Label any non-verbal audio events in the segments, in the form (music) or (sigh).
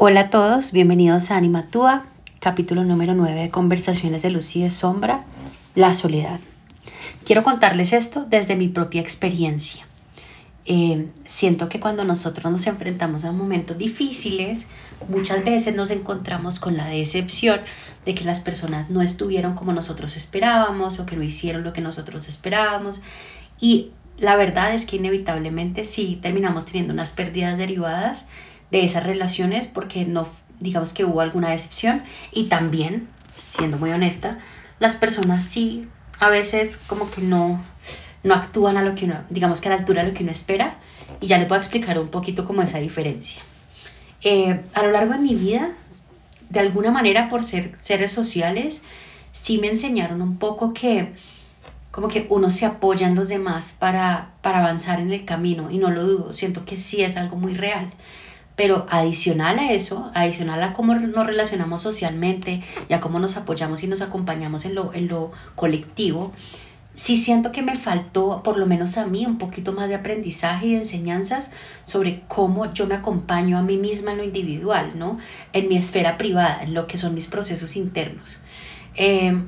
Hola a todos, bienvenidos a Animatúa, capítulo número 9 de Conversaciones de Luz y de Sombra, la soledad. Quiero contarles esto desde mi propia experiencia. Eh, siento que cuando nosotros nos enfrentamos a momentos difíciles, muchas veces nos encontramos con la decepción de que las personas no estuvieron como nosotros esperábamos o que no hicieron lo que nosotros esperábamos. Y la verdad es que inevitablemente sí terminamos teniendo unas pérdidas derivadas de esas relaciones porque no, digamos que hubo alguna decepción y también, siendo muy honesta, las personas sí a veces como que no, no actúan a lo que uno, digamos que a la altura de lo que uno espera y ya les voy a explicar un poquito como esa diferencia. Eh, a lo largo de mi vida, de alguna manera por ser seres sociales, sí me enseñaron un poco que como que uno se apoya en los demás para, para avanzar en el camino y no lo dudo, siento que sí es algo muy real. Pero adicional a eso, adicional a cómo nos relacionamos socialmente y a cómo nos apoyamos y nos acompañamos en lo, en lo colectivo, sí siento que me faltó, por lo menos a mí, un poquito más de aprendizaje y de enseñanzas sobre cómo yo me acompaño a mí misma en lo individual, ¿no? En mi esfera privada, en lo que son mis procesos internos. Eh,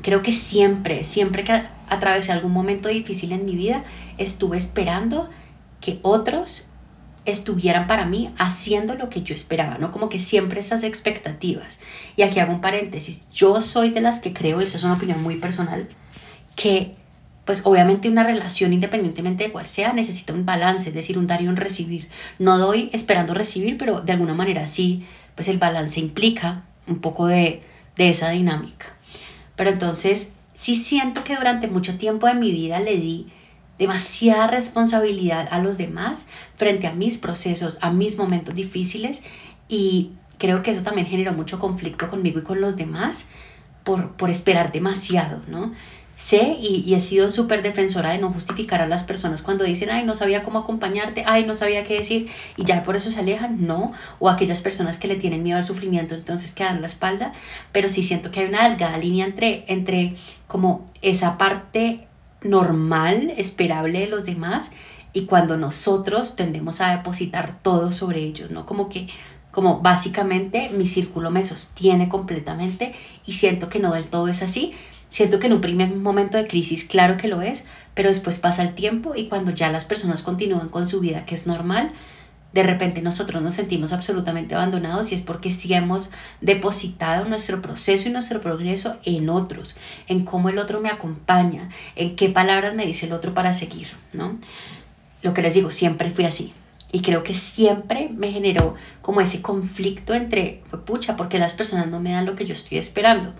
creo que siempre, siempre que atravesé algún momento difícil en mi vida, estuve esperando que otros estuvieran para mí haciendo lo que yo esperaba, ¿no? Como que siempre esas expectativas. Y aquí hago un paréntesis, yo soy de las que creo, y eso es una opinión muy personal, que pues obviamente una relación independientemente de cuál sea necesita un balance, es decir, un dar y un recibir. No doy esperando recibir, pero de alguna manera sí, pues el balance implica un poco de, de esa dinámica. Pero entonces sí siento que durante mucho tiempo de mi vida le di demasiada responsabilidad a los demás frente a mis procesos, a mis momentos difíciles. Y creo que eso también generó mucho conflicto conmigo y con los demás por, por esperar demasiado, ¿no? Sé y, y he sido súper defensora de no justificar a las personas cuando dicen, ay, no sabía cómo acompañarte, ay, no sabía qué decir y ya por eso se alejan, no, o aquellas personas que le tienen miedo al sufrimiento entonces quedan la espalda, pero sí siento que hay una delgada línea entre, entre como esa parte normal, esperable de los demás y cuando nosotros tendemos a depositar todo sobre ellos, ¿no? Como que, como básicamente mi círculo me sostiene completamente y siento que no del todo es así. Siento que en un primer momento de crisis, claro que lo es, pero después pasa el tiempo y cuando ya las personas continúan con su vida, que es normal, de repente nosotros nos sentimos absolutamente abandonados y es porque sí hemos depositado nuestro proceso y nuestro progreso en otros, en cómo el otro me acompaña, en qué palabras me dice el otro para seguir, ¿no? Lo que les digo, siempre fui así. Y creo que siempre me generó como ese conflicto entre, pucha, porque las personas no me dan lo que yo estoy esperando.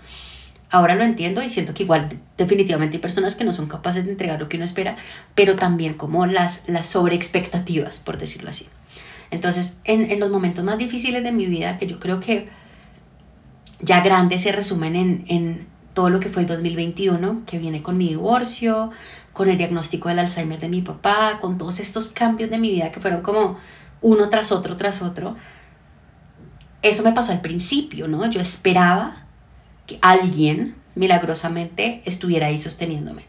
Ahora lo entiendo y siento que igual definitivamente hay personas que no son capaces de entregar lo que uno espera, pero también como las, las sobreexpectativas, por decirlo así. Entonces, en, en, los momentos más difíciles de mi vida, que yo creo que ya grandes se resumen en, en todo lo que fue el 2021, que viene con mi divorcio, con el diagnóstico del Alzheimer de mi papá, con todos estos cambios de mi vida que fueron como uno tras otro, tras otro. Eso me pasó al principio, ¿no? Yo esperaba que alguien milagrosamente estuviera ahí sosteniéndome.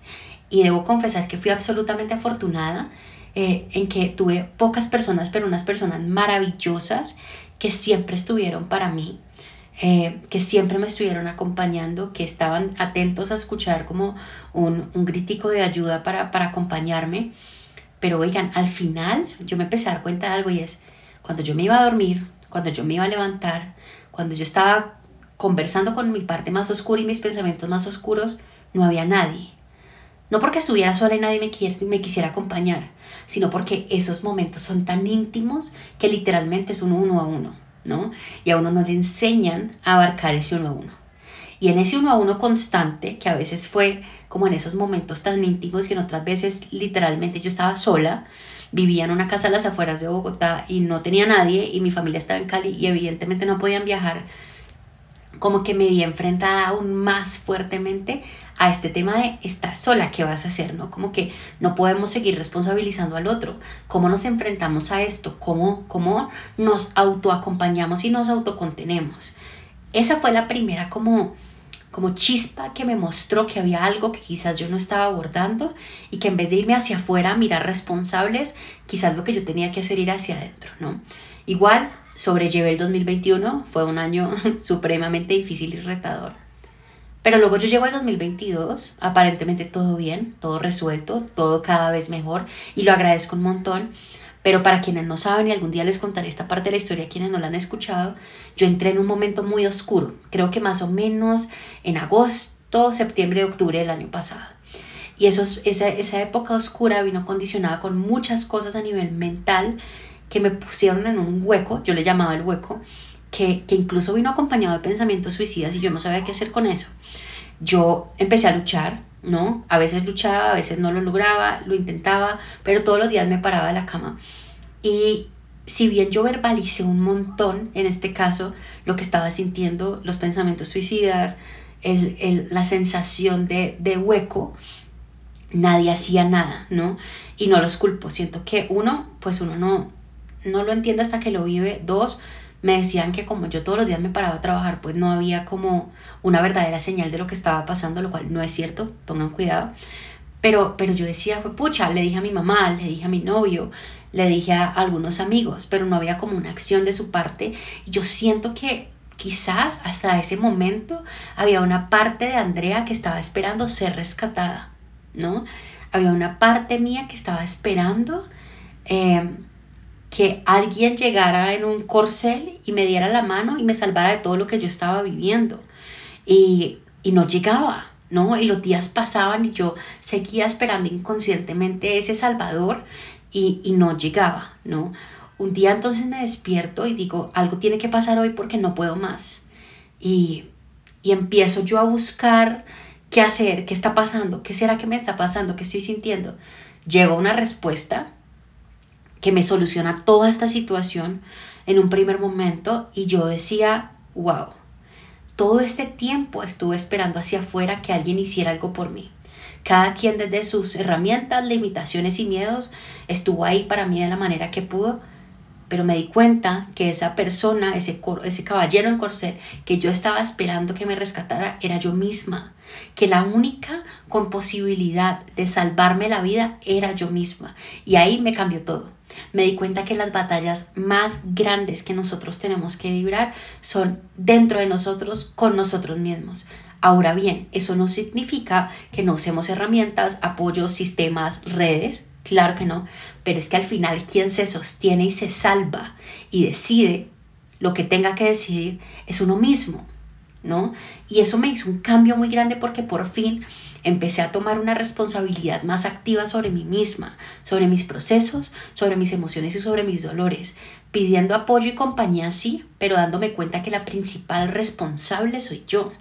Y debo confesar que fui absolutamente afortunada eh, en que tuve pocas personas, pero unas personas maravillosas que siempre estuvieron para mí, eh, que siempre me estuvieron acompañando, que estaban atentos a escuchar como un, un gritico de ayuda para, para acompañarme. Pero oigan, al final yo me empecé a dar cuenta de algo y es cuando yo me iba a dormir, cuando yo me iba a levantar, cuando yo estaba conversando con mi parte más oscura y mis pensamientos más oscuros, no había nadie. No porque estuviera sola y nadie me, quiere, me quisiera acompañar, sino porque esos momentos son tan íntimos que literalmente es uno, uno a uno, ¿no? Y a uno no le enseñan a abarcar ese uno a uno. Y en ese uno a uno constante, que a veces fue como en esos momentos tan íntimos que en otras veces literalmente yo estaba sola, vivía en una casa a las afueras de Bogotá y no tenía nadie y mi familia estaba en Cali y evidentemente no podían viajar, como que me vi enfrentada aún más fuertemente a este tema de estar sola, ¿qué vas a hacer? ¿no? Como que no podemos seguir responsabilizando al otro. ¿Cómo nos enfrentamos a esto? ¿Cómo, cómo nos autoacompañamos y nos autocontenemos? Esa fue la primera como, como chispa que me mostró que había algo que quizás yo no estaba abordando y que en vez de irme hacia afuera a mirar responsables, quizás lo que yo tenía que hacer era hacia adentro, ¿no? Igual sobrellevé el 2021, fue un año (laughs) supremamente difícil y retador. Pero luego yo llego al 2022, aparentemente todo bien, todo resuelto, todo cada vez mejor y lo agradezco un montón. Pero para quienes no saben y algún día les contaré esta parte de la historia, quienes no la han escuchado, yo entré en un momento muy oscuro, creo que más o menos en agosto, septiembre, octubre del año pasado. Y eso, esa, esa época oscura vino condicionada con muchas cosas a nivel mental que me pusieron en un hueco, yo le llamaba el hueco, que, que incluso vino acompañado de pensamientos suicidas y yo no sabía qué hacer con eso. Yo empecé a luchar, ¿no? A veces luchaba, a veces no lo lograba, lo intentaba, pero todos los días me paraba de la cama. Y si bien yo verbalicé un montón, en este caso, lo que estaba sintiendo, los pensamientos suicidas, el, el, la sensación de, de hueco, nadie hacía nada, ¿no? Y no los culpo. Siento que uno, pues uno no, no lo entiendo hasta que lo vive. Dos, me decían que como yo todos los días me paraba a trabajar, pues no había como una verdadera señal de lo que estaba pasando, lo cual no es cierto, pongan cuidado. Pero, pero yo decía, fue pucha, le dije a mi mamá, le dije a mi novio, le dije a algunos amigos, pero no había como una acción de su parte. Yo siento que quizás hasta ese momento había una parte de Andrea que estaba esperando ser rescatada, ¿no? Había una parte mía que estaba esperando eh, que alguien llegara en un corcel y me diera la mano y me salvara de todo lo que yo estaba viviendo. Y, y no llegaba, ¿no? Y los días pasaban y yo seguía esperando inconscientemente ese salvador y, y no llegaba, ¿no? Un día entonces me despierto y digo, algo tiene que pasar hoy porque no puedo más. Y, y empiezo yo a buscar qué hacer, qué está pasando, qué será que me está pasando, qué estoy sintiendo. Llego a una respuesta que me soluciona toda esta situación en un primer momento y yo decía, wow, todo este tiempo estuve esperando hacia afuera que alguien hiciera algo por mí. Cada quien desde sus herramientas, limitaciones y miedos estuvo ahí para mí de la manera que pudo, pero me di cuenta que esa persona, ese, ese caballero en corcel que yo estaba esperando que me rescatara, era yo misma. Que la única con posibilidad de salvarme la vida era yo misma. Y ahí me cambió todo me di cuenta que las batallas más grandes que nosotros tenemos que vibrar son dentro de nosotros, con nosotros mismos. Ahora bien, eso no significa que no usemos herramientas, apoyos, sistemas, redes, claro que no, pero es que al final quien se sostiene y se salva y decide lo que tenga que decidir es uno mismo, ¿no? Y eso me hizo un cambio muy grande porque por fin empecé a tomar una responsabilidad más activa sobre mí misma, sobre mis procesos, sobre mis emociones y sobre mis dolores, pidiendo apoyo y compañía sí, pero dándome cuenta que la principal responsable soy yo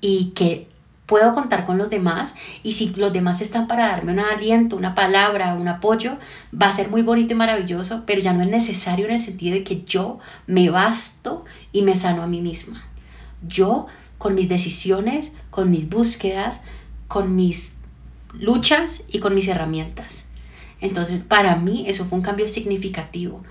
y que puedo contar con los demás y si los demás están para darme un aliento, una palabra, un apoyo, va a ser muy bonito y maravilloso, pero ya no es necesario en el sentido de que yo me basto y me sano a mí misma. Yo con mis decisiones, con mis búsquedas, con mis luchas y con mis herramientas. Entonces, para mí eso fue un cambio significativo.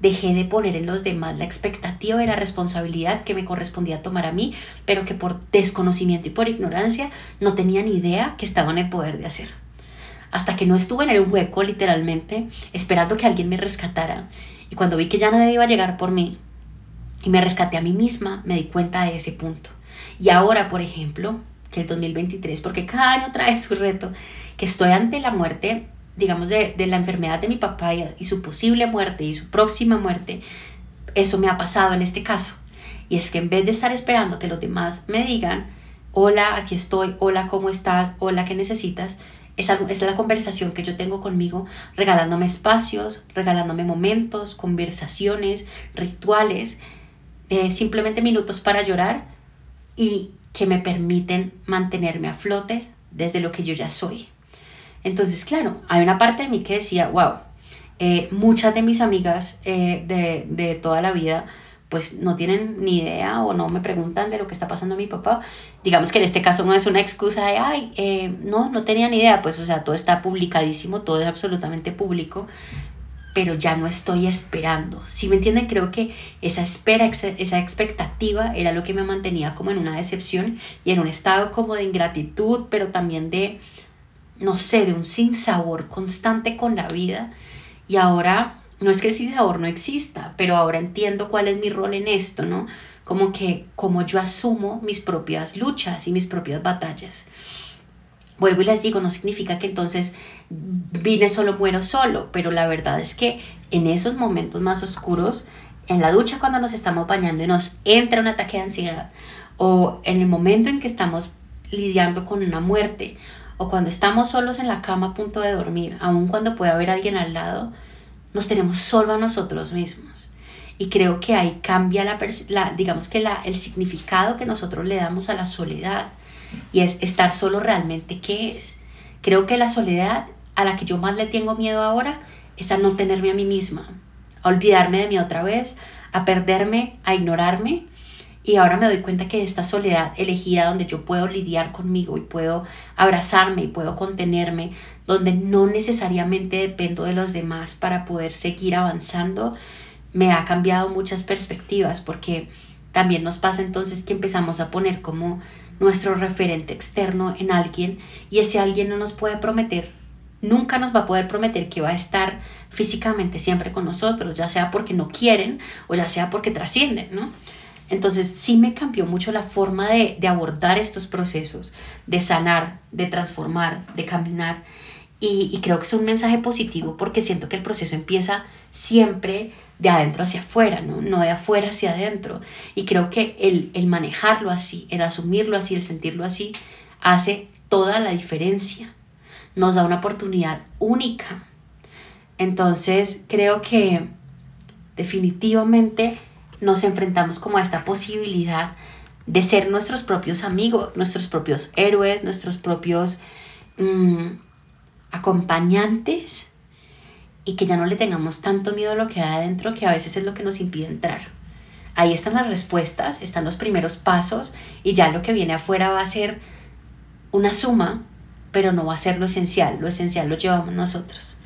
Dejé de poner en los demás la expectativa y la responsabilidad que me correspondía tomar a mí, pero que por desconocimiento y por ignorancia no tenía ni idea que estaba en el poder de hacer. Hasta que no estuve en el hueco, literalmente, esperando que alguien me rescatara. Y cuando vi que ya nadie iba a llegar por mí y me rescaté a mí misma, me di cuenta de ese punto. Y ahora, por ejemplo, que el 2023, porque cada año trae su reto, que estoy ante la muerte, digamos, de, de la enfermedad de mi papá y, y su posible muerte y su próxima muerte, eso me ha pasado en este caso. Y es que en vez de estar esperando que los demás me digan, hola, aquí estoy, hola, ¿cómo estás? Hola, ¿qué necesitas? Esa, es la conversación que yo tengo conmigo, regalándome espacios, regalándome momentos, conversaciones, rituales, eh, simplemente minutos para llorar y que me permiten mantenerme a flote desde lo que yo ya soy. Entonces, claro, hay una parte de mí que decía, wow, eh, muchas de mis amigas eh, de, de, toda la vida pues no tienen ni idea o no me preguntan de lo que está pasando a mi papá. Digamos que en este caso no es una excusa de, ay, eh, no, no tenía ni idea, pues o sea, todo está publicadísimo, todo es absolutamente público, pero ya no estoy esperando. Si me entienden, creo que esa espera, esa expectativa era lo que me mantenía como en una decepción y en un estado como de ingratitud, pero también de, no sé, de un sinsabor constante con la vida. Y ahora no es que el sabor no exista, pero ahora entiendo cuál es mi rol en esto, ¿no? Como que como yo asumo mis propias luchas y mis propias batallas. Vuelvo y les digo, no significa que entonces vine solo, muero solo, pero la verdad es que en esos momentos más oscuros, en la ducha cuando nos estamos bañando y nos entra un ataque de ansiedad, o en el momento en que estamos lidiando con una muerte, o cuando estamos solos en la cama a punto de dormir, aun cuando puede haber alguien al lado, nos tenemos solo a nosotros mismos. Y creo que ahí cambia la, digamos que la, el significado que nosotros le damos a la soledad. Y es estar solo realmente qué es. Creo que la soledad a la que yo más le tengo miedo ahora es a no tenerme a mí misma, a olvidarme de mí otra vez, a perderme, a ignorarme. Y ahora me doy cuenta que esta soledad elegida donde yo puedo lidiar conmigo y puedo abrazarme y puedo contenerme, donde no necesariamente dependo de los demás para poder seguir avanzando, me ha cambiado muchas perspectivas porque también nos pasa entonces que empezamos a poner como nuestro referente externo en alguien y ese alguien no nos puede prometer, nunca nos va a poder prometer que va a estar físicamente siempre con nosotros, ya sea porque no quieren o ya sea porque trascienden, ¿no? Entonces sí me cambió mucho la forma de, abordar estos procesos, de sanar, de transformar, de caminar y, creo que es un mensaje positivo porque siento que el proceso empieza siempre de adentro hacia afuera, ¿no? no de afuera hacia adentro. Y creo que el, el manejarlo así, el asumirlo así, el sentirlo así, hace toda la diferencia. Nos da una oportunidad única. Entonces creo que definitivamente nos enfrentamos como a esta posibilidad de ser nuestros propios amigos, nuestros propios héroes, nuestros propios... Mm, acompañantes y que ya no le tengamos tanto miedo a lo que hay adentro que a veces es lo que nos impide entrar. Ahí están las respuestas, están los primeros pasos y ya lo que viene afuera va a ser una suma, pero no va a ser lo esencial, lo esencial lo llevamos nosotros.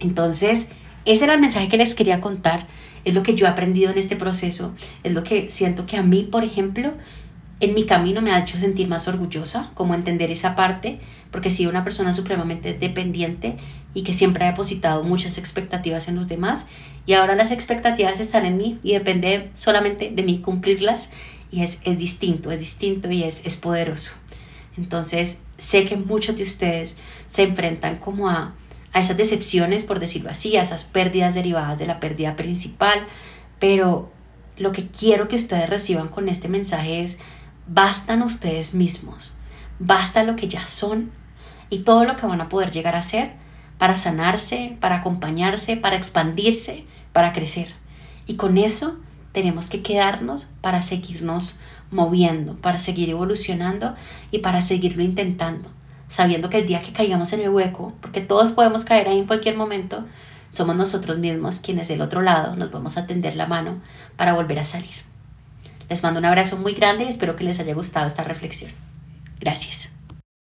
Entonces, ese era el mensaje que les quería contar, es lo que yo he aprendido en este proceso, es lo que siento que a mí, por ejemplo, en mi camino me ha hecho sentir más orgullosa, como entender esa parte, porque he una persona supremamente dependiente y que siempre ha depositado muchas expectativas en los demás y ahora las expectativas están en mí y depende solamente de mí cumplirlas y es, es distinto, es distinto y es, es poderoso. Entonces sé que muchos de ustedes se enfrentan como a, a esas decepciones, por decirlo así, a esas pérdidas derivadas de la pérdida principal, pero lo que quiero que ustedes reciban con este mensaje es bastan ustedes mismos, basta lo que ya son y todo lo que van a poder llegar a ser para sanarse, para acompañarse, para expandirse, para crecer. Y con eso tenemos que quedarnos para seguirnos moviendo, para seguir evolucionando y para seguirlo intentando, sabiendo que el día que caigamos en el hueco, porque todos podemos caer ahí en cualquier momento, somos nosotros mismos quienes del otro lado nos vamos a tender la mano para volver a salir. Les mando un abrazo muy grande y espero que les haya gustado esta reflexión. Gracias.